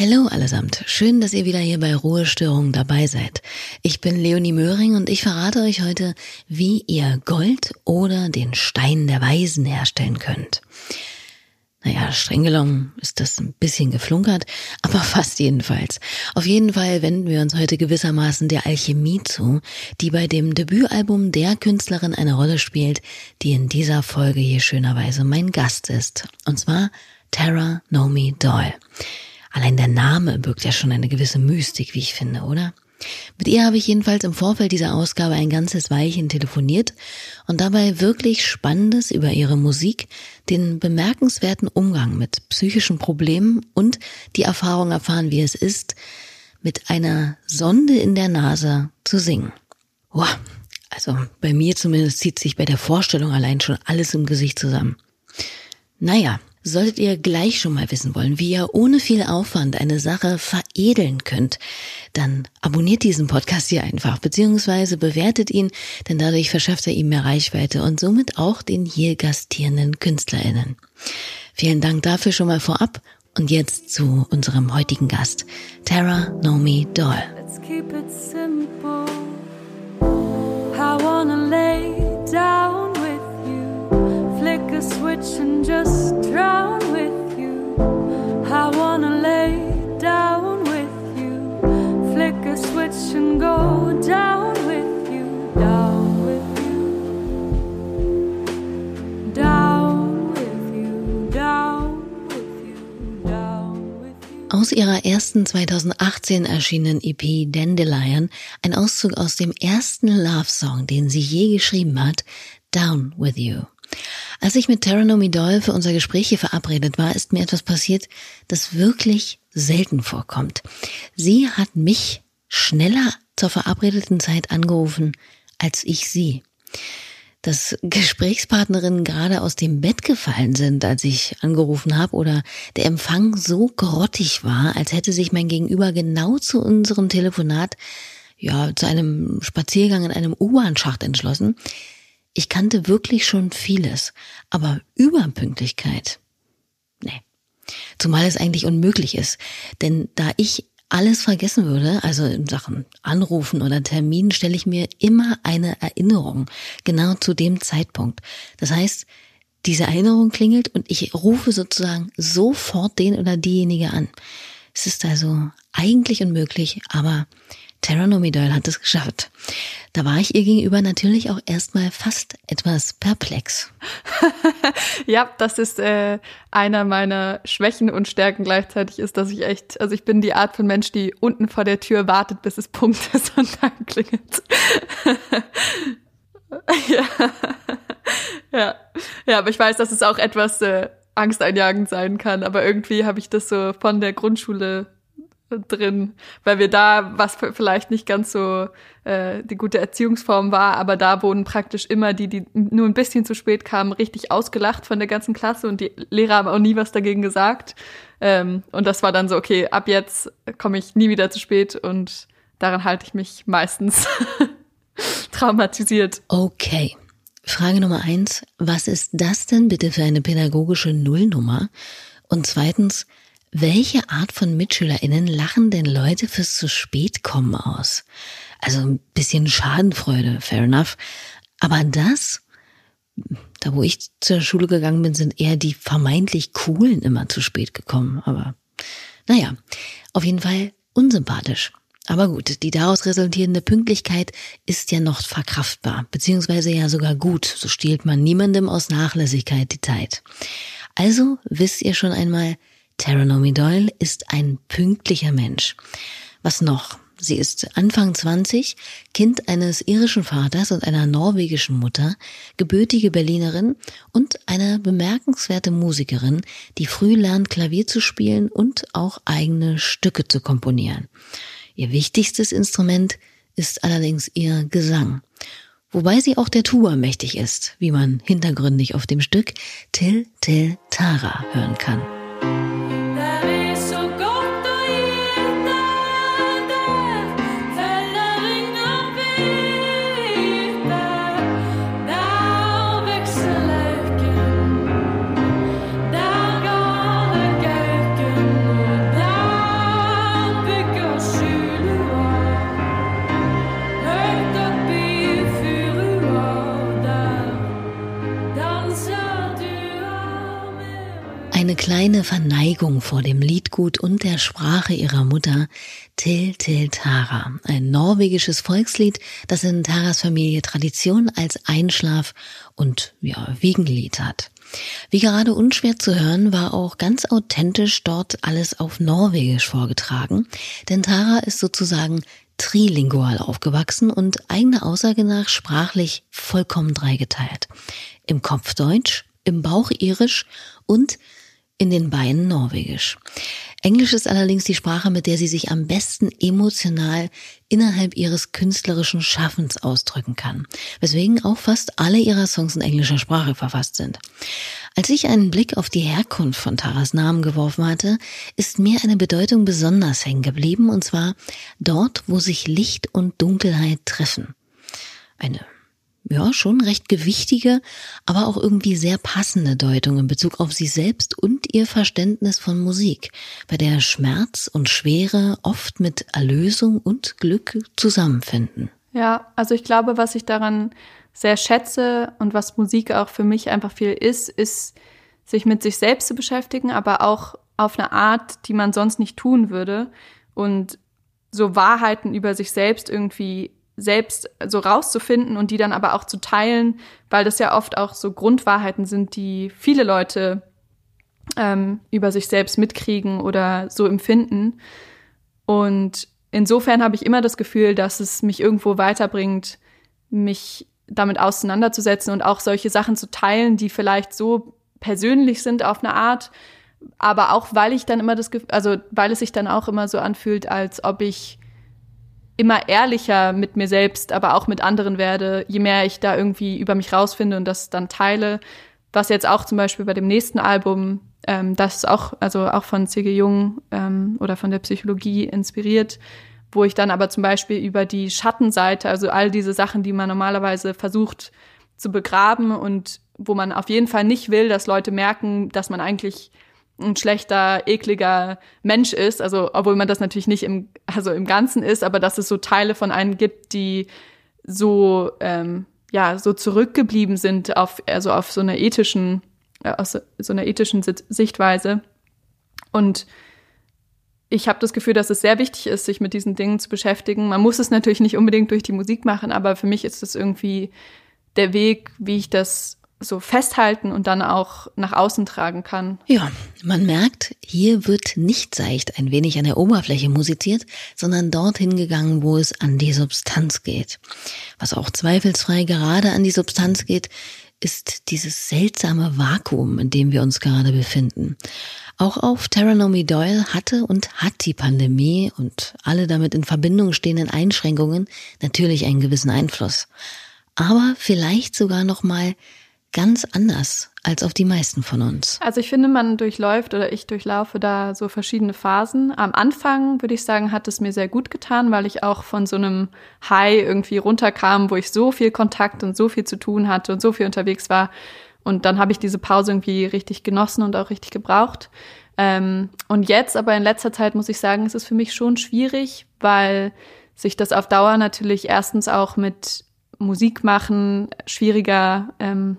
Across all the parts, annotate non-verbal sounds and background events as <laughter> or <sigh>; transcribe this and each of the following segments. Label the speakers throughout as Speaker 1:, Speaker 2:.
Speaker 1: Hallo allesamt, schön, dass ihr wieder hier bei Ruhestörung dabei seid. Ich bin Leonie Möhring und ich verrate euch heute, wie ihr Gold oder den Stein der Weisen herstellen könnt. Naja, streng genommen ist das ein bisschen geflunkert, <laughs> aber fast jedenfalls. Auf jeden Fall wenden wir uns heute gewissermaßen der Alchemie zu, die bei dem Debütalbum der Künstlerin eine Rolle spielt, die in dieser Folge hier schönerweise mein Gast ist. Und zwar Tara Nomi Doyle. Allein der Name birgt ja schon eine gewisse Mystik, wie ich finde, oder? Mit ihr habe ich jedenfalls im Vorfeld dieser Ausgabe ein ganzes Weilchen telefoniert und dabei wirklich Spannendes über ihre Musik, den bemerkenswerten Umgang mit psychischen Problemen und die Erfahrung erfahren, wie es ist, mit einer Sonde in der Nase zu singen. Boah, also bei mir zumindest zieht sich bei der Vorstellung allein schon alles im Gesicht zusammen. Naja, Solltet ihr gleich schon mal wissen wollen, wie ihr ohne viel Aufwand eine Sache veredeln könnt, dann abonniert diesen Podcast hier einfach, beziehungsweise bewertet ihn, denn dadurch verschafft er ihm mehr Reichweite und somit auch den hier gastierenden KünstlerInnen. Vielen Dank dafür schon mal vorab und jetzt zu unserem heutigen Gast, Tara Nomi Doll. I wanna lay down switch and just drown with you. I wanna lay down with you. Flick a switch and go down with you. Down. Aus ihrer ersten 2018 erschienenen EP Dandelion ein Auszug aus dem ersten Love-Song, den sie je geschrieben hat, Down with You. Als ich mit Terranomi Doyle für unser Gespräch hier verabredet war, ist mir etwas passiert, das wirklich selten vorkommt. Sie hat mich schneller zur verabredeten Zeit angerufen als ich sie. Dass Gesprächspartnerinnen gerade aus dem Bett gefallen sind, als ich angerufen habe, oder der Empfang so grottig war, als hätte sich mein Gegenüber genau zu unserem Telefonat, ja, zu einem Spaziergang in einem U-Bahn-Schacht entschlossen, ich kannte wirklich schon vieles, aber Überpünktlichkeit, nee. Zumal es eigentlich unmöglich ist, denn da ich alles vergessen würde, also in Sachen Anrufen oder Termin, stelle ich mir immer eine Erinnerung, genau zu dem Zeitpunkt. Das heißt, diese Erinnerung klingelt und ich rufe sozusagen sofort den oder diejenige an. Es ist also eigentlich unmöglich, aber Terranomidol hat es geschafft. Da war ich ihr gegenüber natürlich auch erstmal fast etwas perplex. <laughs>
Speaker 2: ja, das ist äh, einer meiner Schwächen und Stärken gleichzeitig ist, dass ich echt, also ich bin die Art von Mensch, die unten vor der Tür wartet, bis es Punkt ist und <laughs> dann klingelt. <laughs> ja. ja. Ja, aber ich weiß, dass es auch etwas äh, angsteinjagend sein kann, aber irgendwie habe ich das so von der Grundschule drin, weil wir da, was vielleicht nicht ganz so äh, die gute Erziehungsform war, aber da wurden praktisch immer die, die nur ein bisschen zu spät kamen, richtig ausgelacht von der ganzen Klasse und die Lehrer haben auch nie was dagegen gesagt. Ähm, und das war dann so, okay, ab jetzt komme ich nie wieder zu spät und daran halte ich mich meistens <laughs> traumatisiert.
Speaker 1: Okay. Frage Nummer eins. Was ist das denn bitte für eine pädagogische Nullnummer? Und zweitens, welche Art von MitschülerInnen lachen denn Leute fürs zu spät kommen aus? Also ein bisschen Schadenfreude, fair enough. Aber das, da wo ich zur Schule gegangen bin, sind eher die vermeintlich coolen immer zu spät gekommen. Aber naja, auf jeden Fall unsympathisch. Aber gut, die daraus resultierende Pünktlichkeit ist ja noch verkraftbar, beziehungsweise ja sogar gut. So stiehlt man niemandem aus Nachlässigkeit die Zeit. Also wisst ihr schon einmal, Terranomi Doyle ist ein pünktlicher Mensch. Was noch? Sie ist Anfang 20, Kind eines irischen Vaters und einer norwegischen Mutter, gebürtige Berlinerin und eine bemerkenswerte Musikerin, die früh lernt, Klavier zu spielen und auch eigene Stücke zu komponieren. Ihr wichtigstes Instrument ist allerdings ihr Gesang. Wobei sie auch der Tuba mächtig ist, wie man hintergründig auf dem Stück Till Till Tara hören kann. Beugung vor dem Liedgut und der Sprache ihrer Mutter Til Til Tara, ein norwegisches Volkslied, das in Taras Familie Tradition als Einschlaf- und ja, Wiegenlied hat. Wie gerade unschwer zu hören, war auch ganz authentisch dort alles auf Norwegisch vorgetragen, denn Tara ist sozusagen trilingual aufgewachsen und eigener Aussage nach sprachlich vollkommen dreigeteilt. Im Kopf Deutsch, im Bauch Irisch und in den Beinen Norwegisch. Englisch ist allerdings die Sprache, mit der sie sich am besten emotional innerhalb ihres künstlerischen Schaffens ausdrücken kann, weswegen auch fast alle ihrer Songs in englischer Sprache verfasst sind. Als ich einen Blick auf die Herkunft von Taras Namen geworfen hatte, ist mir eine Bedeutung besonders hängen geblieben, und zwar dort, wo sich Licht und Dunkelheit treffen. Eine ja, schon recht gewichtige, aber auch irgendwie sehr passende Deutung in Bezug auf sie selbst und ihr Verständnis von Musik, bei der Schmerz und Schwere oft mit Erlösung und Glück zusammenfinden.
Speaker 2: Ja, also ich glaube, was ich daran sehr schätze und was Musik auch für mich einfach viel ist, ist, sich mit sich selbst zu beschäftigen, aber auch auf eine Art, die man sonst nicht tun würde und so Wahrheiten über sich selbst irgendwie selbst so rauszufinden und die dann aber auch zu teilen, weil das ja oft auch so Grundwahrheiten sind, die viele Leute ähm, über sich selbst mitkriegen oder so empfinden. Und insofern habe ich immer das Gefühl, dass es mich irgendwo weiterbringt, mich damit auseinanderzusetzen und auch solche Sachen zu teilen, die vielleicht so persönlich sind auf eine Art, aber auch weil ich dann immer das, also weil es sich dann auch immer so anfühlt, als ob ich immer ehrlicher mit mir selbst, aber auch mit anderen werde, je mehr ich da irgendwie über mich rausfinde und das dann teile. Was jetzt auch zum Beispiel bei dem nächsten Album, ähm, das ist auch, also auch von C.G. Jung ähm, oder von der Psychologie inspiriert, wo ich dann aber zum Beispiel über die Schattenseite, also all diese Sachen, die man normalerweise versucht zu begraben und wo man auf jeden Fall nicht will, dass Leute merken, dass man eigentlich ein schlechter, ekliger Mensch ist, also obwohl man das natürlich nicht im, also im Ganzen ist, aber dass es so Teile von einem gibt, die so ähm, ja so zurückgeblieben sind auf also auf so einer ethischen äh, aus so einer ethischen Sichtweise und ich habe das Gefühl, dass es sehr wichtig ist, sich mit diesen Dingen zu beschäftigen. Man muss es natürlich nicht unbedingt durch die Musik machen, aber für mich ist es irgendwie der Weg, wie ich das so festhalten und dann auch nach außen tragen kann.
Speaker 1: Ja, man merkt, hier wird nicht seicht ein wenig an der Oberfläche musiziert, sondern dorthin gegangen, wo es an die Substanz geht. Was auch zweifelsfrei gerade an die Substanz geht, ist dieses seltsame Vakuum, in dem wir uns gerade befinden. Auch auf Terranomy Doyle hatte und hat die Pandemie und alle damit in Verbindung stehenden Einschränkungen natürlich einen gewissen Einfluss. Aber vielleicht sogar noch mal ganz anders als auf die meisten von uns.
Speaker 2: Also ich finde, man durchläuft oder ich durchlaufe da so verschiedene Phasen. Am Anfang würde ich sagen, hat es mir sehr gut getan, weil ich auch von so einem High irgendwie runterkam, wo ich so viel Kontakt und so viel zu tun hatte und so viel unterwegs war. Und dann habe ich diese Pause irgendwie richtig genossen und auch richtig gebraucht. Ähm, und jetzt aber in letzter Zeit muss ich sagen, ist es für mich schon schwierig, weil sich das auf Dauer natürlich erstens auch mit Musik machen schwieriger ähm,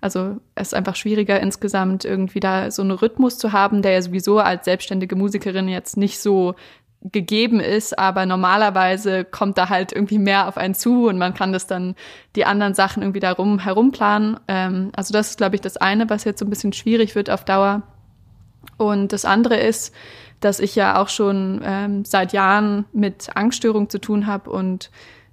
Speaker 2: also es ist einfach schwieriger insgesamt irgendwie da so einen Rhythmus zu haben, der ja sowieso als selbstständige Musikerin jetzt nicht so gegeben ist, aber normalerweise kommt da halt irgendwie mehr auf einen zu und man kann das dann die anderen Sachen irgendwie darum herumplanen. Ähm, also das ist, glaube ich, das eine, was jetzt so ein bisschen schwierig wird auf Dauer. Und das andere ist, dass ich ja auch schon ähm, seit Jahren mit Angststörung zu tun habe und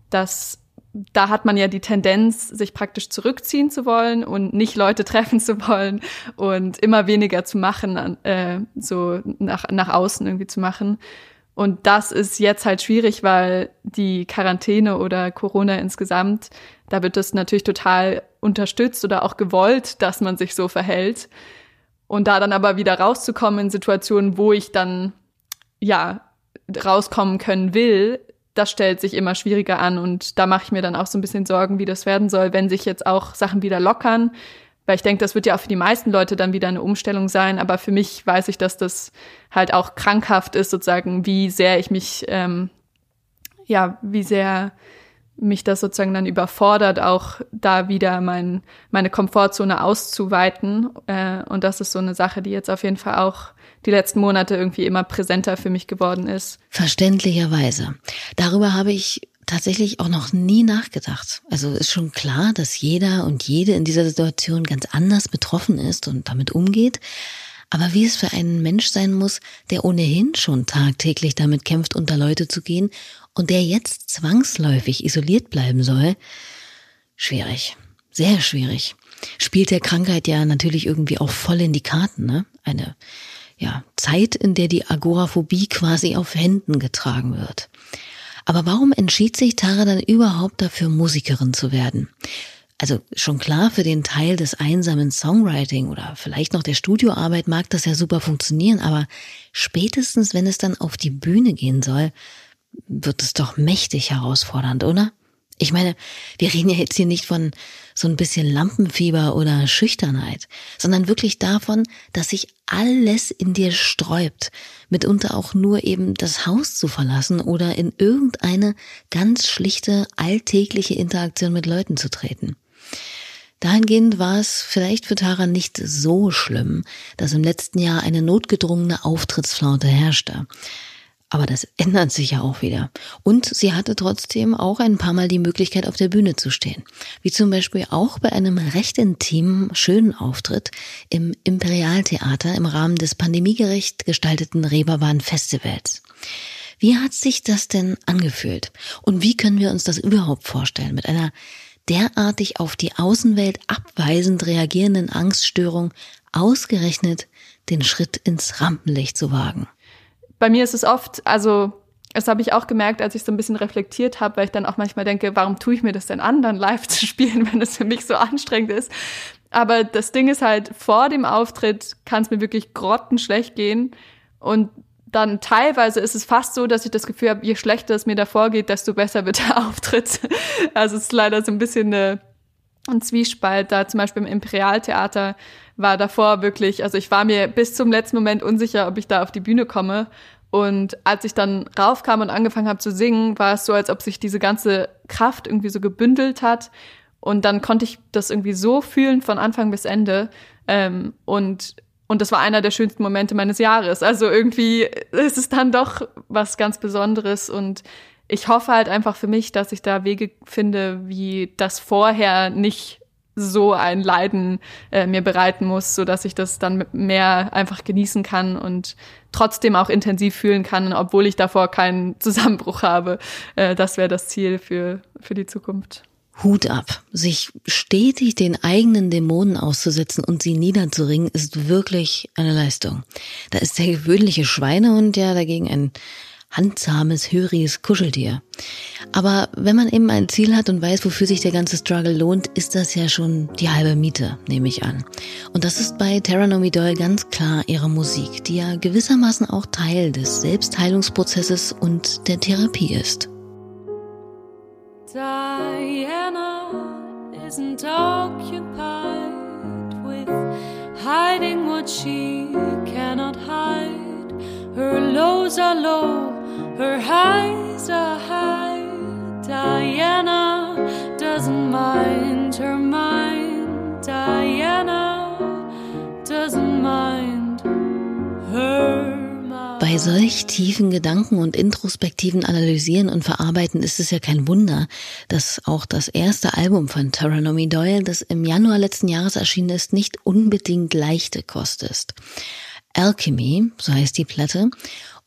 Speaker 2: dass da hat man ja die Tendenz, sich praktisch zurückziehen zu wollen und nicht Leute <laughs> treffen zu wollen und immer weniger zu machen, äh, so nach, nach außen irgendwie zu machen. Und das ist jetzt halt schwierig, weil die Quarantäne oder Corona insgesamt, da wird das natürlich total unterstützt oder auch gewollt, dass man sich so verhält. Und da dann aber wieder rauszukommen in Situationen, wo ich dann, ja, rauskommen können will, das stellt sich immer schwieriger an und da mache ich mir dann auch so ein bisschen Sorgen, wie das werden soll, wenn sich jetzt auch Sachen wieder lockern. Weil ich denke, das wird ja auch für die meisten Leute dann wieder eine Umstellung sein. Aber für mich weiß ich, dass das halt auch krankhaft ist, sozusagen, wie sehr ich mich, ähm, ja, wie sehr mich das sozusagen dann überfordert, auch da wieder mein, meine Komfortzone auszuweiten. Äh, und das ist so eine Sache, die jetzt auf jeden Fall auch die letzten Monate irgendwie immer präsenter für mich geworden ist.
Speaker 1: Verständlicherweise. Darüber habe ich tatsächlich auch noch nie nachgedacht. Also ist schon klar, dass jeder und jede in dieser Situation ganz anders betroffen ist und damit umgeht. Aber wie es für einen Mensch sein muss, der ohnehin schon tagtäglich damit kämpft, unter Leute zu gehen und der jetzt zwangsläufig isoliert bleiben soll, schwierig. Sehr schwierig. Spielt der Krankheit ja natürlich irgendwie auch voll in die Karten, ne? Eine, ja, Zeit, in der die Agoraphobie quasi auf Händen getragen wird. Aber warum entschied sich Tara dann überhaupt dafür, Musikerin zu werden? Also schon klar, für den Teil des einsamen Songwriting oder vielleicht noch der Studioarbeit mag das ja super funktionieren, aber spätestens, wenn es dann auf die Bühne gehen soll, wird es doch mächtig herausfordernd, oder? Ich meine, wir reden ja jetzt hier nicht von so ein bisschen Lampenfieber oder Schüchternheit, sondern wirklich davon, dass sich alles in dir sträubt, mitunter auch nur eben das Haus zu verlassen oder in irgendeine ganz schlichte alltägliche Interaktion mit Leuten zu treten. Dahingehend war es vielleicht für Tara nicht so schlimm, dass im letzten Jahr eine notgedrungene Auftrittsflaute herrschte. Aber das ändert sich ja auch wieder. Und sie hatte trotzdem auch ein paar Mal die Möglichkeit, auf der Bühne zu stehen. Wie zum Beispiel auch bei einem recht intimen, schönen Auftritt im Imperialtheater im Rahmen des pandemiegerecht gestalteten Reeperbahn Festivals. Wie hat sich das denn angefühlt? Und wie können wir uns das überhaupt vorstellen? Mit einer derartig auf die Außenwelt abweisend reagierenden Angststörung ausgerechnet den Schritt ins Rampenlicht zu wagen
Speaker 2: bei mir ist es oft, also das habe ich auch gemerkt, als ich so ein bisschen reflektiert habe, weil ich dann auch manchmal denke, warum tue ich mir das denn an, dann live <laughs> zu spielen, wenn es für mich so anstrengend ist. Aber das Ding ist halt, vor dem Auftritt kann es mir wirklich grottenschlecht gehen. Und dann teilweise ist es fast so, dass ich das Gefühl habe, je schlechter es mir davor geht, desto besser wird <laughs> der Auftritt. Also es ist leider so ein bisschen eine, ein Zwiespalt. Da zum Beispiel im Imperialtheater war davor wirklich, also ich war mir bis zum letzten Moment unsicher, ob ich da auf die Bühne komme. Und als ich dann raufkam und angefangen habe zu singen, war es so, als ob sich diese ganze Kraft irgendwie so gebündelt hat. Und dann konnte ich das irgendwie so fühlen von Anfang bis Ende. Ähm, und, und das war einer der schönsten Momente meines Jahres. Also irgendwie ist es dann doch was ganz Besonderes. Und ich hoffe halt einfach für mich, dass ich da Wege finde, wie das vorher nicht so ein Leiden äh, mir bereiten muss, so dass ich das dann mehr einfach genießen kann und trotzdem auch intensiv fühlen kann, obwohl ich davor keinen <laughs> Zusammenbruch habe. Äh, das wäre das Ziel für, für die Zukunft.
Speaker 1: Hut ab. Sich stetig den eigenen Dämonen auszusetzen und sie niederzuringen, ist wirklich eine Leistung. Da ist der gewöhnliche Schweinehund ja dagegen ein handsames, höriges Kuscheltier. Aber wenn man eben ein Ziel hat und weiß, wofür sich der ganze Struggle lohnt, ist das ja schon die halbe Miete, nehme ich an. Und das ist bei Terra Nomi Doyle ganz klar ihre Musik, die ja gewissermaßen auch Teil des Selbstheilungsprozesses und der Therapie ist. Diana isn't occupied with hiding what she cannot hide. Her lows are low Her highs are high. Diana doesn't mind her mind. Diana doesn't mind her. Bei solch tiefen Gedanken und introspektiven Analysieren und Verarbeiten ist es ja kein Wunder, dass auch das erste Album von Tara Nomi Doyle, das im Januar letzten Jahres erschienen ist, nicht unbedingt leichte Kost ist. Alchemy, so heißt die Platte,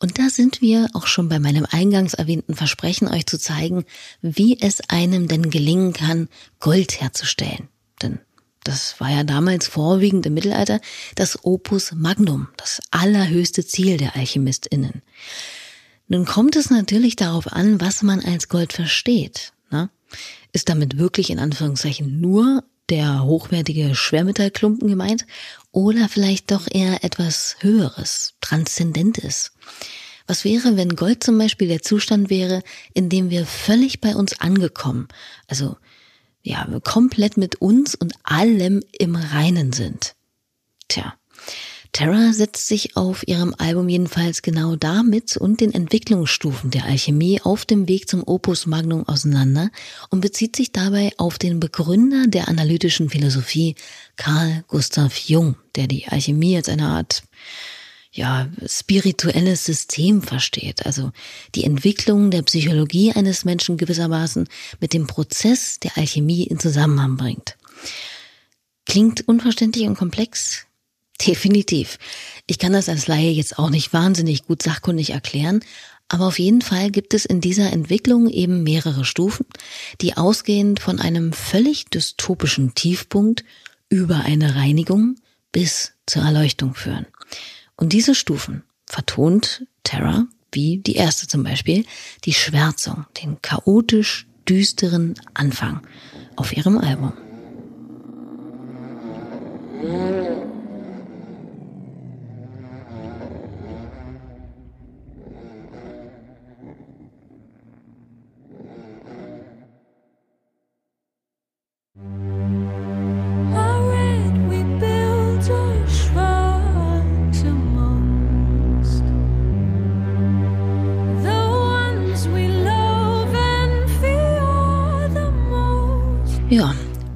Speaker 1: und da sind wir auch schon bei meinem eingangs erwähnten Versprechen, euch zu zeigen, wie es einem denn gelingen kann, Gold herzustellen. Denn das war ja damals vorwiegend im Mittelalter das Opus Magnum, das allerhöchste Ziel der AlchemistInnen. Nun kommt es natürlich darauf an, was man als Gold versteht. Ne? Ist damit wirklich in Anführungszeichen nur der hochwertige Schwermetallklumpen gemeint oder vielleicht doch eher etwas Höheres, Transzendentes? Was wäre, wenn Gold zum Beispiel der Zustand wäre, in dem wir völlig bei uns angekommen, also ja, komplett mit uns und allem im Reinen sind? Tja, Terra setzt sich auf ihrem Album jedenfalls genau damit und den Entwicklungsstufen der Alchemie auf dem Weg zum Opus Magnum auseinander und bezieht sich dabei auf den Begründer der analytischen Philosophie, Carl Gustav Jung, der die Alchemie als eine Art ja, spirituelles System versteht, also die Entwicklung der Psychologie eines Menschen gewissermaßen mit dem Prozess der Alchemie in Zusammenhang bringt. Klingt unverständlich und komplex? Definitiv. Ich kann das als Laie jetzt auch nicht wahnsinnig gut sachkundig erklären, aber auf jeden Fall gibt es in dieser Entwicklung eben mehrere Stufen, die ausgehend von einem völlig dystopischen Tiefpunkt über eine Reinigung bis zur Erleuchtung führen. Und diese Stufen vertont Terra, wie die erste zum Beispiel, die Schwärzung, den chaotisch düsteren Anfang auf ihrem Album.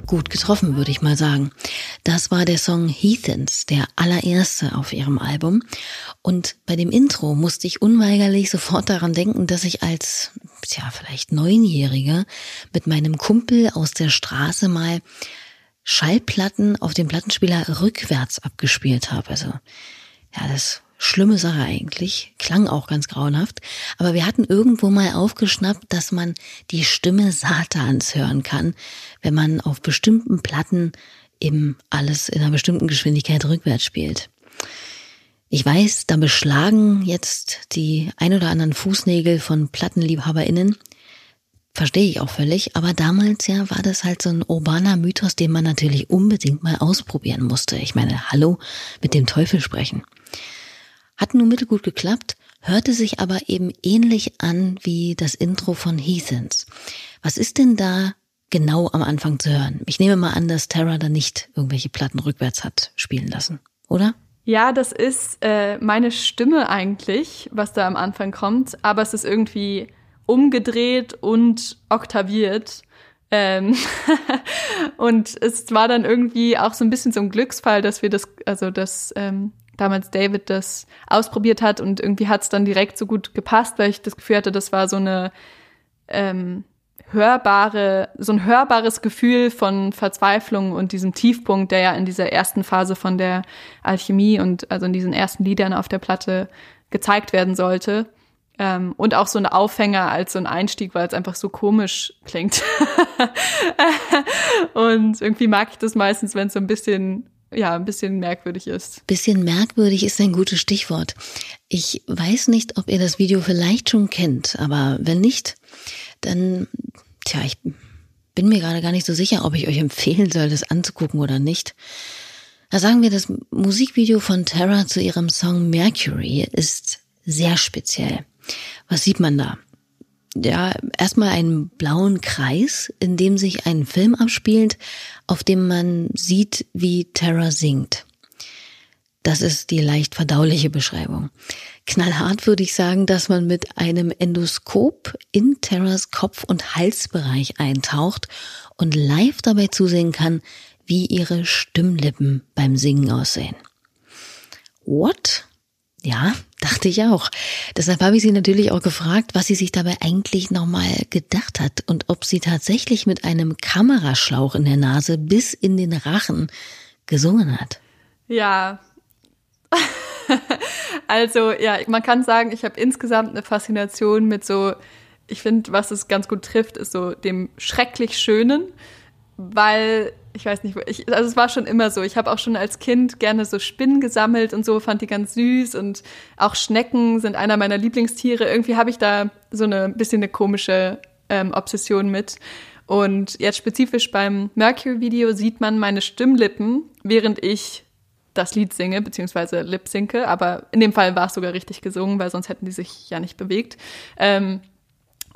Speaker 1: Gut getroffen, würde ich mal sagen. Das war der Song Heathens, der allererste auf ihrem Album. Und bei dem Intro musste ich unweigerlich sofort daran denken, dass ich als, ja, vielleicht Neunjähriger mit meinem Kumpel aus der Straße mal Schallplatten auf dem Plattenspieler rückwärts abgespielt habe. Also, ja, das schlimme Sache eigentlich, klang auch ganz grauenhaft, aber wir hatten irgendwo mal aufgeschnappt, dass man die Stimme Satans hören kann, wenn man auf bestimmten Platten eben alles in einer bestimmten Geschwindigkeit rückwärts spielt. Ich weiß, da beschlagen jetzt die ein oder anderen Fußnägel von PlattenliebhaberInnen. Verstehe ich auch völlig, aber damals ja war das halt so ein urbaner Mythos, den man natürlich unbedingt mal ausprobieren musste. Ich meine, hallo, mit dem Teufel sprechen. Hat nur mittelgut geklappt, hörte sich aber eben ähnlich an wie das Intro von Heathens. Was ist denn da genau am Anfang zu hören? Ich nehme mal an, dass Terra da nicht irgendwelche Platten rückwärts hat spielen lassen, oder?
Speaker 2: Ja, das ist äh, meine Stimme eigentlich, was da am Anfang kommt, aber es ist irgendwie umgedreht und oktaviert. Ähm <laughs> und es war dann irgendwie auch so ein bisschen so ein Glücksfall, dass wir das, also das ähm, damals David das ausprobiert hat und irgendwie hat es dann direkt so gut gepasst, weil ich das Gefühl hatte, das war so eine ähm, hörbare, so ein hörbares Gefühl von Verzweiflung und diesem Tiefpunkt, der ja in dieser ersten Phase von der Alchemie und also in diesen ersten Liedern auf der Platte gezeigt werden sollte. Ähm, und auch so ein Aufhänger als so ein Einstieg, weil es einfach so komisch klingt. <laughs> und irgendwie mag ich das meistens, wenn es so ein bisschen ja, ein bisschen merkwürdig ist.
Speaker 1: Bisschen merkwürdig ist ein gutes Stichwort. Ich weiß nicht, ob ihr das Video vielleicht schon kennt, aber wenn nicht, dann, tja, ich bin mir gerade gar nicht so sicher, ob ich euch empfehlen soll, das anzugucken oder nicht. Da sagen wir, das Musikvideo von Tara zu ihrem Song Mercury ist sehr speziell. Was sieht man da? Ja, erstmal einen blauen Kreis, in dem sich ein Film abspielt, auf dem man sieht, wie Tara singt. Das ist die leicht verdauliche Beschreibung. Knallhart würde ich sagen, dass man mit einem Endoskop in Terras Kopf- und Halsbereich eintaucht und live dabei zusehen kann, wie ihre Stimmlippen beim Singen aussehen. What? Ja, dachte ich auch. Deshalb habe ich sie natürlich auch gefragt, was sie sich dabei eigentlich nochmal gedacht hat und ob sie tatsächlich mit einem Kameraschlauch in der Nase bis in den Rachen gesungen hat.
Speaker 2: Ja. <laughs> also, ja, man kann sagen, ich habe insgesamt eine Faszination mit so, ich finde, was es ganz gut trifft, ist so dem schrecklich Schönen, weil ich weiß nicht, ich, also es war schon immer so. Ich habe auch schon als Kind gerne so Spinnen gesammelt und so, fand die ganz süß und auch Schnecken sind einer meiner Lieblingstiere. Irgendwie habe ich da so eine bisschen eine komische ähm, Obsession mit. Und jetzt spezifisch beim Mercury-Video sieht man meine Stimmlippen, während ich das Lied singe, beziehungsweise lip-sinke. Aber in dem Fall war es sogar richtig gesungen, weil sonst hätten die sich ja nicht bewegt. Ähm,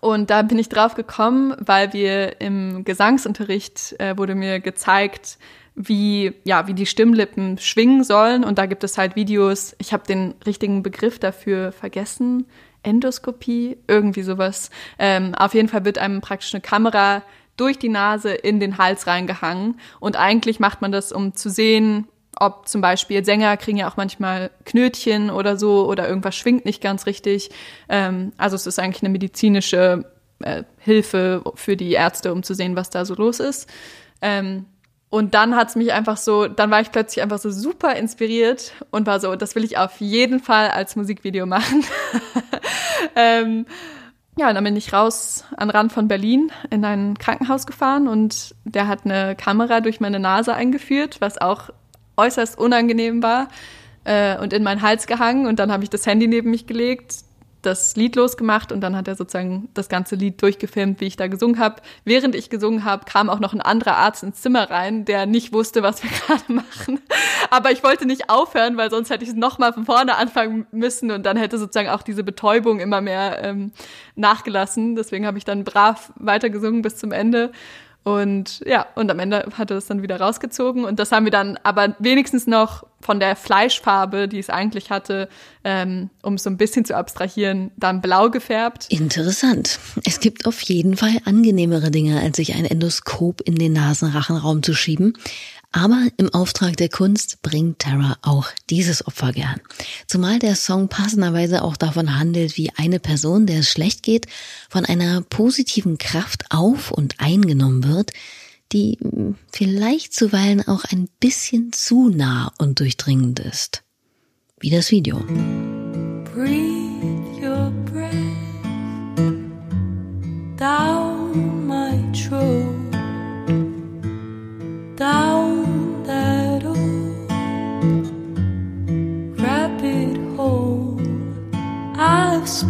Speaker 2: und da bin ich drauf gekommen, weil wir im Gesangsunterricht äh, wurde mir gezeigt, wie ja wie die Stimmlippen schwingen sollen und da gibt es halt Videos. Ich habe den richtigen Begriff dafür vergessen. Endoskopie, irgendwie sowas. Ähm, auf jeden Fall wird einem praktisch eine Kamera durch die Nase in den Hals reingehangen und eigentlich macht man das, um zu sehen, ob zum Beispiel Sänger kriegen ja auch manchmal Knötchen oder so oder irgendwas schwingt nicht ganz richtig. Ähm, also es ist eigentlich eine medizinische äh, Hilfe für die Ärzte, um zu sehen, was da so los ist. Ähm, und dann hat's mich einfach so, dann war ich plötzlich einfach so super inspiriert und war so, das will ich auf jeden Fall als Musikvideo machen. <laughs> ähm, ja, und dann bin ich raus an Rand von Berlin in ein Krankenhaus gefahren und der hat eine Kamera durch meine Nase eingeführt, was auch äußerst unangenehm war äh, und in meinen Hals gehangen. Und dann habe ich das Handy neben mich gelegt, das Lied losgemacht und dann hat er sozusagen das ganze Lied durchgefilmt, wie ich da gesungen habe. Während ich gesungen habe, kam auch noch ein anderer Arzt ins Zimmer rein, der nicht wusste, was wir <laughs> gerade machen. Aber ich wollte nicht aufhören, weil sonst hätte ich es nochmal von vorne anfangen müssen und dann hätte sozusagen auch diese Betäubung immer mehr ähm, nachgelassen. Deswegen habe ich dann brav weitergesungen bis zum Ende. Und ja, und am Ende hat er das dann wieder rausgezogen. Und das haben wir dann aber wenigstens noch von der Fleischfarbe, die es eigentlich hatte, ähm, um so ein bisschen zu abstrahieren, dann blau gefärbt.
Speaker 1: Interessant. Es gibt auf jeden Fall angenehmere Dinge, als sich ein Endoskop in den Nasenrachenraum zu schieben. Aber im Auftrag der Kunst bringt Tara auch dieses Opfer gern. Zumal der Song passenderweise auch davon handelt, wie eine Person, der es schlecht geht, von einer positiven Kraft auf und eingenommen wird, die vielleicht zuweilen auch ein bisschen zu nah und durchdringend ist. Wie das Video. Breathe your breath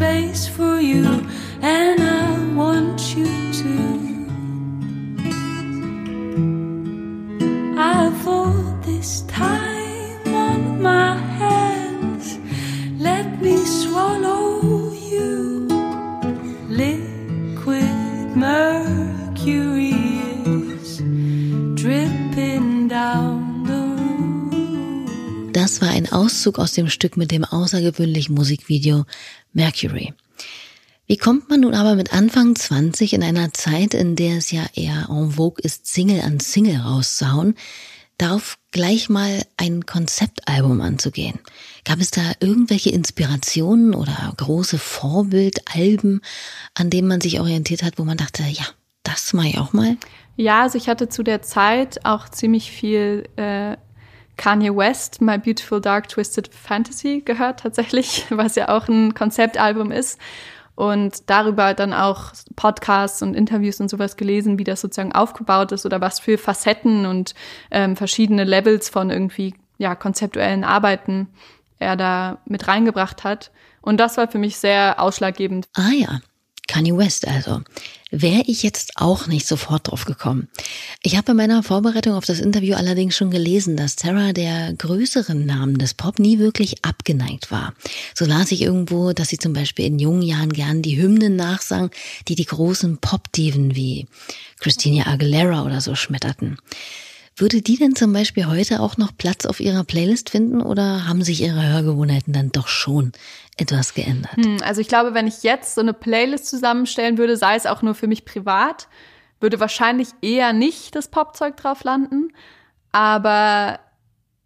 Speaker 1: space for you, and War ein Auszug aus dem Stück mit dem außergewöhnlichen Musikvideo Mercury. Wie kommt man nun aber mit Anfang 20 in einer Zeit, in der es ja eher en vogue ist, Single an Single rauszuhauen, darauf gleich mal ein Konzeptalbum anzugehen? Gab es da irgendwelche Inspirationen oder große Vorbildalben, an denen man sich orientiert hat, wo man dachte, ja, das mache ich auch mal?
Speaker 2: Ja, also ich hatte zu der Zeit auch ziemlich viel äh, Kanye West, My Beautiful Dark Twisted Fantasy gehört tatsächlich, <laughs> was ja auch ein Konzeptalbum ist. Und darüber dann auch Podcasts und Interviews und sowas gelesen, wie das sozusagen aufgebaut ist oder was für Facetten und ähm, verschiedene Levels von irgendwie ja konzeptuellen Arbeiten er da mit reingebracht hat. Und das war für mich sehr ausschlaggebend.
Speaker 1: Ah ja, Kanye West also. Wäre ich jetzt auch nicht sofort drauf gekommen. Ich habe bei meiner Vorbereitung auf das Interview allerdings schon gelesen, dass Sarah der größeren Namen des Pop nie wirklich abgeneigt war. So las ich irgendwo, dass sie zum Beispiel in jungen Jahren gern die Hymnen nachsang, die die großen Pop-Diven wie Christina Aguilera oder so schmetterten. Würde die denn zum Beispiel heute auch noch Platz auf ihrer Playlist finden oder haben sich ihre Hörgewohnheiten dann doch schon etwas geändert?
Speaker 2: Hm, also ich glaube, wenn ich jetzt so eine Playlist zusammenstellen würde, sei es auch nur für mich privat, würde wahrscheinlich eher nicht das Popzeug drauf landen. Aber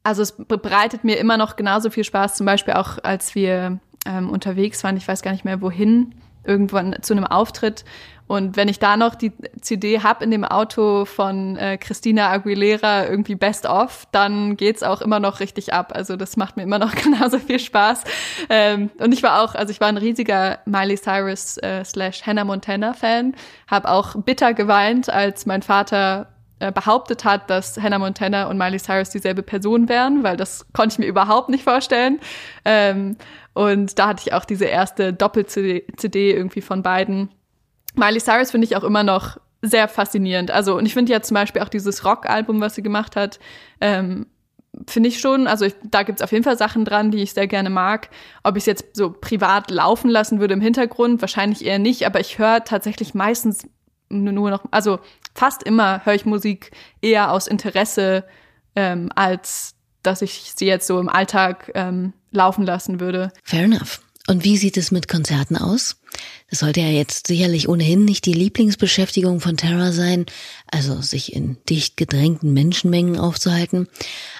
Speaker 2: also es bereitet mir immer noch genauso viel Spaß, zum Beispiel auch als wir ähm, unterwegs waren, ich weiß gar nicht mehr wohin, irgendwann zu einem Auftritt und wenn ich da noch die CD hab in dem Auto von äh, Christina Aguilera irgendwie Best of, dann geht's auch immer noch richtig ab. Also das macht mir immer noch <laughs> genauso viel Spaß. Ähm, und ich war auch, also ich war ein riesiger Miley Cyrus äh, slash Hannah Montana Fan, habe auch bitter geweint, als mein Vater äh, behauptet hat, dass Hannah Montana und Miley Cyrus dieselbe Person wären, weil das konnte ich mir überhaupt nicht vorstellen. Ähm, und da hatte ich auch diese erste Doppel-CD irgendwie von beiden Miley Cyrus finde ich auch immer noch sehr faszinierend. Also, und ich finde ja zum Beispiel auch dieses Rock-Album, was sie gemacht hat, ähm, finde ich schon, also ich, da gibt's auf jeden Fall Sachen dran, die ich sehr gerne mag. Ob ich es jetzt so privat laufen lassen würde im Hintergrund, wahrscheinlich eher nicht, aber ich höre tatsächlich meistens nur noch, also fast immer höre ich Musik eher aus Interesse ähm, als dass ich sie jetzt so im Alltag ähm, laufen lassen würde.
Speaker 1: Fair enough. Und wie sieht es mit Konzerten aus? Das sollte ja jetzt sicherlich ohnehin nicht die Lieblingsbeschäftigung von Tara sein, also sich in dicht gedrängten Menschenmengen aufzuhalten.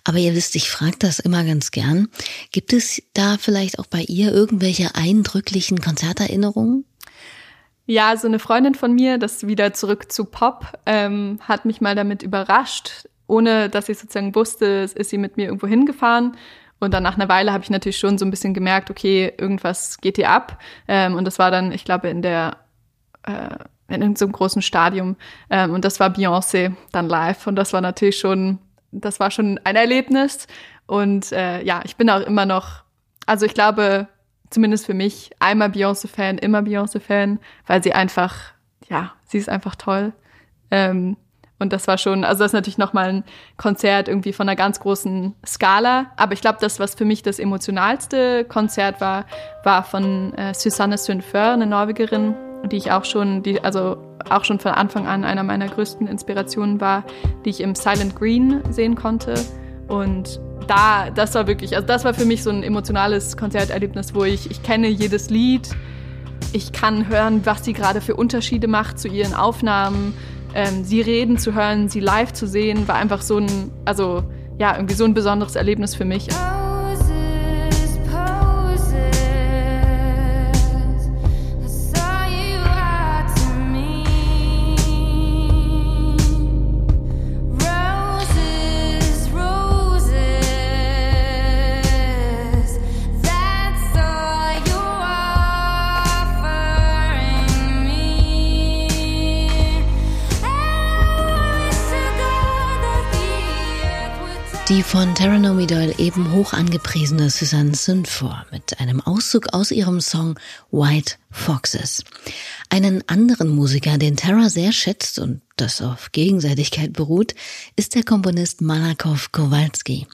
Speaker 1: Aber ihr wisst, ich frage das immer ganz gern. Gibt es da vielleicht auch bei ihr irgendwelche eindrücklichen Konzerterinnerungen?
Speaker 2: Ja, so eine Freundin von mir, das wieder zurück zu Pop, ähm, hat mich mal damit überrascht. Ohne dass ich sozusagen wusste, ist sie mit mir irgendwo hingefahren und dann nach einer Weile habe ich natürlich schon so ein bisschen gemerkt, okay, irgendwas geht hier ab. Ähm, und das war dann, ich glaube, in der äh, in irgendeinem großen Stadium. Ähm, und das war Beyoncé dann live. Und das war natürlich schon, das war schon ein Erlebnis. Und äh, ja, ich bin auch immer noch, also ich glaube, zumindest für mich, einmal Beyoncé-Fan, immer Beyoncé-Fan, weil sie einfach, ja, sie ist einfach toll. Ähm, und das war schon, also das ist natürlich nochmal ein Konzert irgendwie von einer ganz großen Skala. Aber ich glaube, das, was für mich das emotionalste Konzert war, war von äh, Susanne Sundfør, eine Norwegerin, die ich auch schon, die, also auch schon von Anfang an einer meiner größten Inspirationen war, die ich im Silent Green sehen konnte. Und da, das war wirklich, also das war für mich so ein emotionales Konzerterlebnis, wo ich, ich kenne jedes Lied, ich kann hören, was sie gerade für Unterschiede macht zu ihren Aufnahmen ähm, sie reden zu hören, sie live zu sehen, war einfach so ein, also ja, irgendwie so ein besonderes Erlebnis für mich.
Speaker 1: Terranomi Doyle eben hoch angepriesene Susanne Sundfor mit einem Auszug aus ihrem Song White Foxes. Einen anderen Musiker, den Tara sehr schätzt und das auf Gegenseitigkeit beruht, ist der Komponist Malakow Kowalski.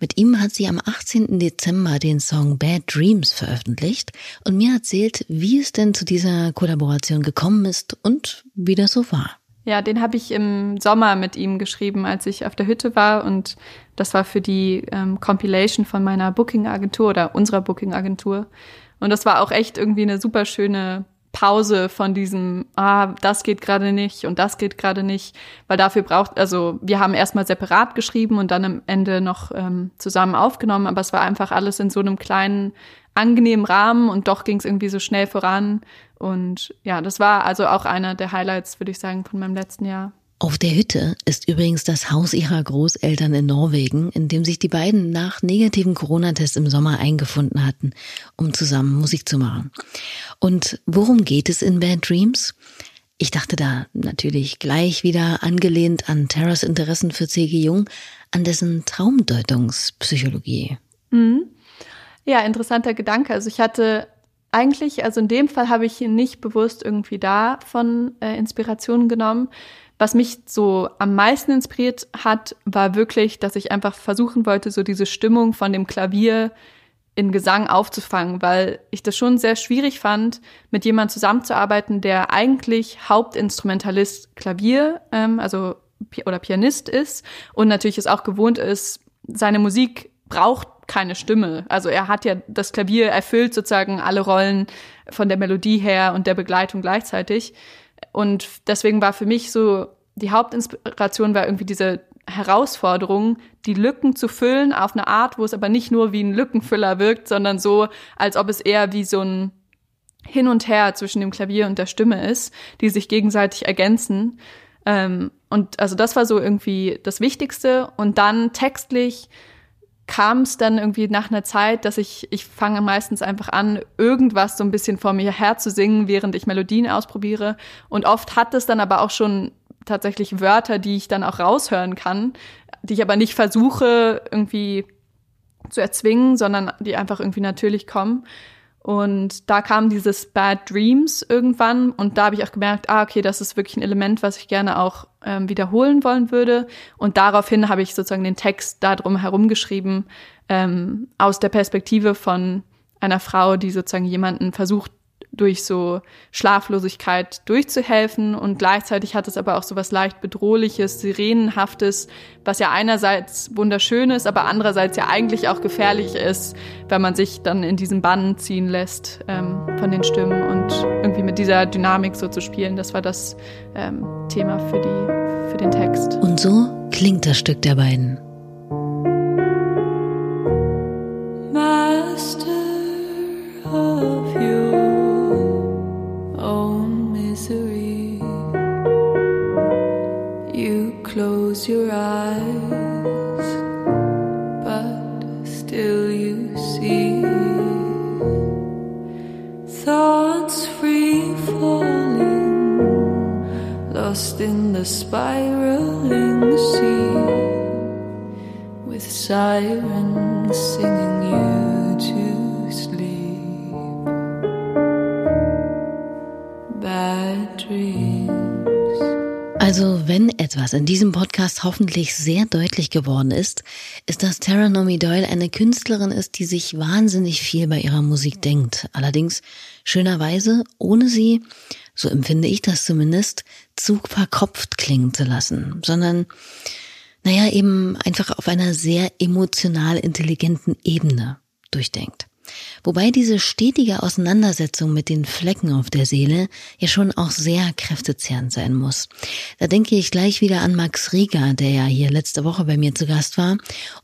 Speaker 1: Mit ihm hat sie am 18. Dezember den Song Bad Dreams veröffentlicht und mir erzählt, wie es denn zu dieser Kollaboration gekommen ist und wie das so war.
Speaker 2: Ja, den habe ich im Sommer mit ihm geschrieben, als ich auf der Hütte war. Und das war für die ähm, Compilation von meiner Booking-Agentur oder unserer Booking-Agentur. Und das war auch echt irgendwie eine super schöne Pause von diesem, ah, das geht gerade nicht und das geht gerade nicht, weil dafür braucht, also wir haben erstmal separat geschrieben und dann am Ende noch ähm, zusammen aufgenommen, aber es war einfach alles in so einem kleinen, angenehmen Rahmen und doch ging es irgendwie so schnell voran. Und ja, das war also auch einer der Highlights, würde ich sagen, von meinem letzten Jahr.
Speaker 1: Auf der Hütte ist übrigens das Haus ihrer Großeltern in Norwegen, in dem sich die beiden nach negativen Corona-Tests im Sommer eingefunden hatten, um zusammen Musik zu machen. Und worum geht es in Bad Dreams? Ich dachte da natürlich gleich wieder angelehnt an Terras Interessen für C.G. Jung, an dessen Traumdeutungspsychologie.
Speaker 2: Mhm. Ja, interessanter Gedanke. Also ich hatte eigentlich, also in dem Fall habe ich nicht bewusst irgendwie davon äh, Inspirationen genommen, was mich so am meisten inspiriert hat, war wirklich, dass ich einfach versuchen wollte, so diese Stimmung von dem Klavier in Gesang aufzufangen, weil ich das schon sehr schwierig fand, mit jemandem zusammenzuarbeiten, der eigentlich Hauptinstrumentalist Klavier, ähm, also oder Pianist ist und natürlich es auch gewohnt ist, seine Musik braucht keine Stimme. Also er hat ja das Klavier erfüllt sozusagen alle Rollen von der Melodie her und der Begleitung gleichzeitig. Und deswegen war für mich so, die Hauptinspiration war irgendwie diese Herausforderung, die Lücken zu füllen auf eine Art, wo es aber nicht nur wie ein Lückenfüller wirkt, sondern so, als ob es eher wie so ein Hin und Her zwischen dem Klavier und der Stimme ist, die sich gegenseitig ergänzen. Ähm, und also das war so irgendwie das Wichtigste. Und dann textlich kam es dann irgendwie nach einer Zeit, dass ich, ich fange meistens einfach an, irgendwas so ein bisschen vor mir her zu singen, während ich Melodien ausprobiere. Und oft hat es dann aber auch schon tatsächlich Wörter, die ich dann auch raushören kann, die ich aber nicht versuche irgendwie zu erzwingen, sondern die einfach irgendwie natürlich kommen. Und da kam dieses Bad Dreams irgendwann und da habe ich auch gemerkt, ah, okay, das ist wirklich ein Element, was ich gerne auch ähm, wiederholen wollen würde. Und daraufhin habe ich sozusagen den Text darum herumgeschrieben, ähm, aus der Perspektive von einer Frau, die sozusagen jemanden versucht durch so Schlaflosigkeit durchzuhelfen und gleichzeitig hat es aber auch so was leicht bedrohliches, sirenenhaftes, was ja einerseits wunderschön ist, aber andererseits ja eigentlich auch gefährlich ist, wenn man sich dann in diesen Bann ziehen lässt ähm, von den Stimmen und irgendwie mit dieser Dynamik so zu spielen. Das war das ähm, Thema für die für den Text.
Speaker 1: Und so klingt das Stück der beiden. Your eyes, but still you see thoughts free falling, lost in the spiraling sea, with sirens singing you Also wenn etwas in diesem Podcast hoffentlich sehr deutlich geworden ist, ist, dass Tara Nomi Doyle eine Künstlerin ist, die sich wahnsinnig viel bei ihrer Musik denkt. Allerdings schönerweise, ohne sie, so empfinde ich das zumindest, zu verkopft klingen zu lassen, sondern naja, eben einfach auf einer sehr emotional intelligenten Ebene durchdenkt. Wobei diese stetige Auseinandersetzung mit den Flecken auf der Seele ja schon auch sehr kräftezehrend sein muss. Da denke ich gleich wieder an Max Rieger, der ja hier letzte Woche bei mir zu Gast war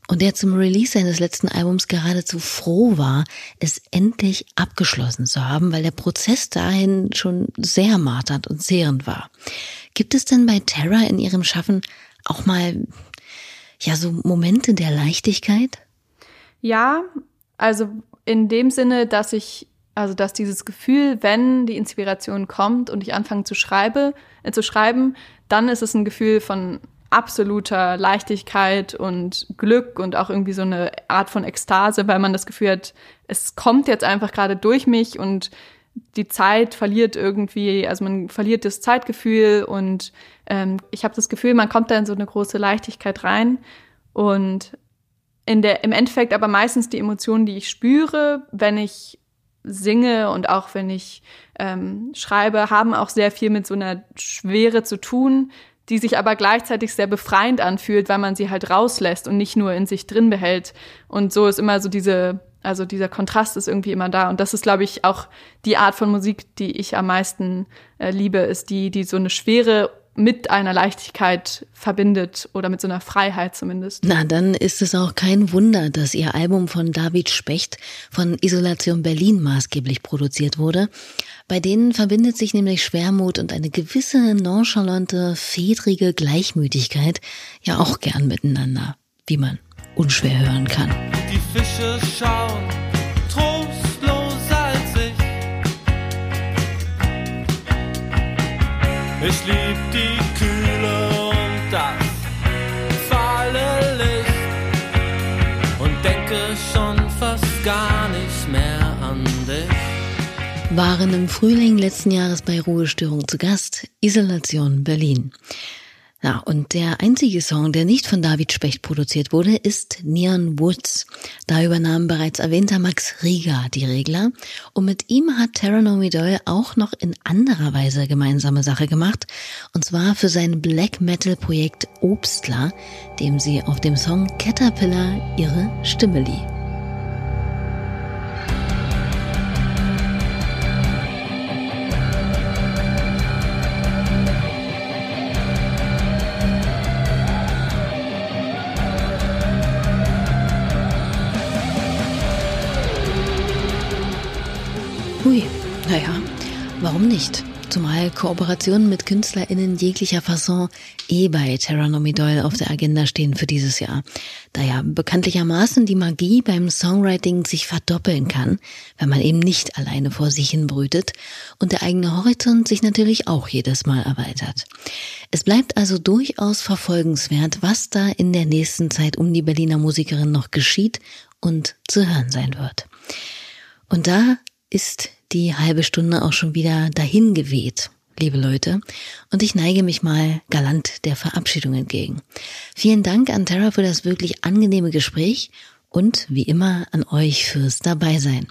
Speaker 1: und der zum Release seines letzten Albums geradezu froh war, es endlich abgeschlossen zu haben, weil der Prozess dahin schon sehr marternd und zehrend war. Gibt es denn bei Terra in ihrem Schaffen auch mal ja so Momente der Leichtigkeit?
Speaker 2: Ja, also in dem Sinne, dass ich, also dass dieses Gefühl, wenn die Inspiration kommt und ich anfange zu schreibe, äh, zu schreiben, dann ist es ein Gefühl von absoluter Leichtigkeit und Glück und auch irgendwie so eine Art von Ekstase, weil man das Gefühl hat, es kommt jetzt einfach gerade durch mich und die Zeit verliert irgendwie, also man verliert das Zeitgefühl und ähm, ich habe das Gefühl, man kommt da in so eine große Leichtigkeit rein und in der, im Endeffekt aber meistens die Emotionen, die ich spüre, wenn ich singe und auch wenn ich ähm, schreibe, haben auch sehr viel mit so einer Schwere zu tun, die sich aber gleichzeitig sehr befreiend anfühlt, weil man sie halt rauslässt und nicht nur in sich drin behält. Und so ist immer so diese, also dieser Kontrast ist irgendwie immer da. Und das ist, glaube ich, auch die Art von Musik, die ich am meisten äh, liebe, ist die, die so eine schwere mit einer Leichtigkeit verbindet oder mit so einer Freiheit zumindest.
Speaker 1: Na, dann ist es auch kein Wunder, dass ihr Album von David Specht von Isolation Berlin maßgeblich produziert wurde. Bei denen verbindet sich nämlich Schwermut und eine gewisse nonchalante, fedrige Gleichmütigkeit ja auch gern miteinander, wie man unschwer hören kann. Die Fische schauen Ich lieb die Kühle und das fahle Licht und denke schon fast gar nicht mehr an dich. Waren im Frühling letzten Jahres bei Ruhestörung zu Gast, Isolation Berlin. Ja, und der einzige Song, der nicht von David Specht produziert wurde, ist Neon Woods. Da übernahm bereits erwähnter Max Rieger die Regler. Und mit ihm hat Terranomi Doyle auch noch in anderer Weise gemeinsame Sache gemacht. Und zwar für sein Black Metal Projekt Obstler, dem sie auf dem Song Caterpillar ihre Stimme lieh. Hui, naja, warum nicht? Zumal Kooperationen mit KünstlerInnen jeglicher Fasson eh bei Terranomi Doyle auf der Agenda stehen für dieses Jahr. Da ja bekanntlichermaßen die Magie beim Songwriting sich verdoppeln kann, wenn man eben nicht alleine vor sich hin brütet und der eigene Horizont sich natürlich auch jedes Mal erweitert. Es bleibt also durchaus verfolgenswert, was da in der nächsten Zeit um die Berliner Musikerin noch geschieht und zu hören sein wird. Und da ist die halbe Stunde auch schon wieder dahin geweht, liebe Leute, und ich neige mich mal galant der Verabschiedung entgegen. Vielen Dank an Tara für das wirklich angenehme Gespräch und wie immer an euch fürs Dabeisein.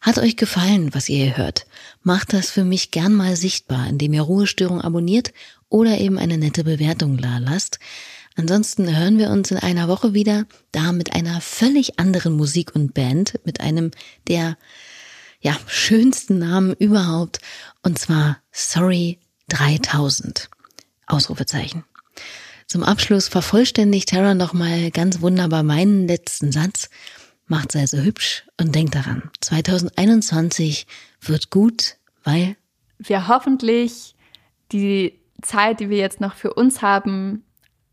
Speaker 1: Hat euch gefallen, was ihr hier hört? Macht das für mich gern mal sichtbar, indem ihr Ruhestörung abonniert oder eben eine nette Bewertung da lasst. Ansonsten hören wir uns in einer Woche wieder, da mit einer völlig anderen Musik und Band, mit einem der ja, schönsten Namen überhaupt, und zwar Sorry 3000. Ausrufezeichen. Zum Abschluss vervollständigt Tara nochmal ganz wunderbar meinen letzten Satz. Macht's also hübsch und denkt daran, 2021 wird gut, weil
Speaker 2: wir hoffentlich die Zeit, die wir jetzt noch für uns haben,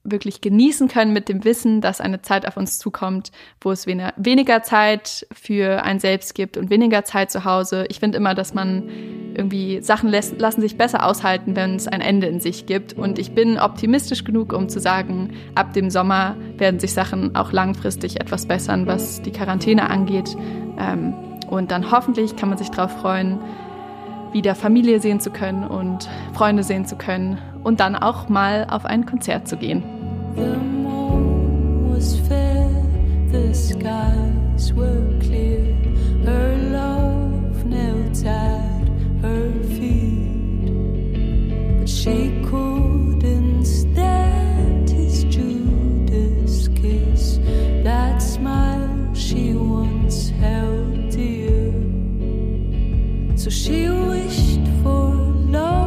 Speaker 2: wirklich genießen können mit dem Wissen, dass eine Zeit auf uns zukommt, wo es weniger Zeit für ein Selbst gibt und weniger Zeit zu Hause. Ich finde immer, dass man irgendwie Sachen lässt, lassen sich besser aushalten, wenn es ein Ende in sich gibt. Und ich bin optimistisch genug, um zu sagen, ab dem Sommer werden sich Sachen auch langfristig etwas bessern, was die Quarantäne angeht. Ähm, und dann hoffentlich kann man sich darauf freuen, wieder Familie sehen zu können und Freunde sehen zu können und dann auch mal auf ein Konzert zu gehen. The moon was she wished for love.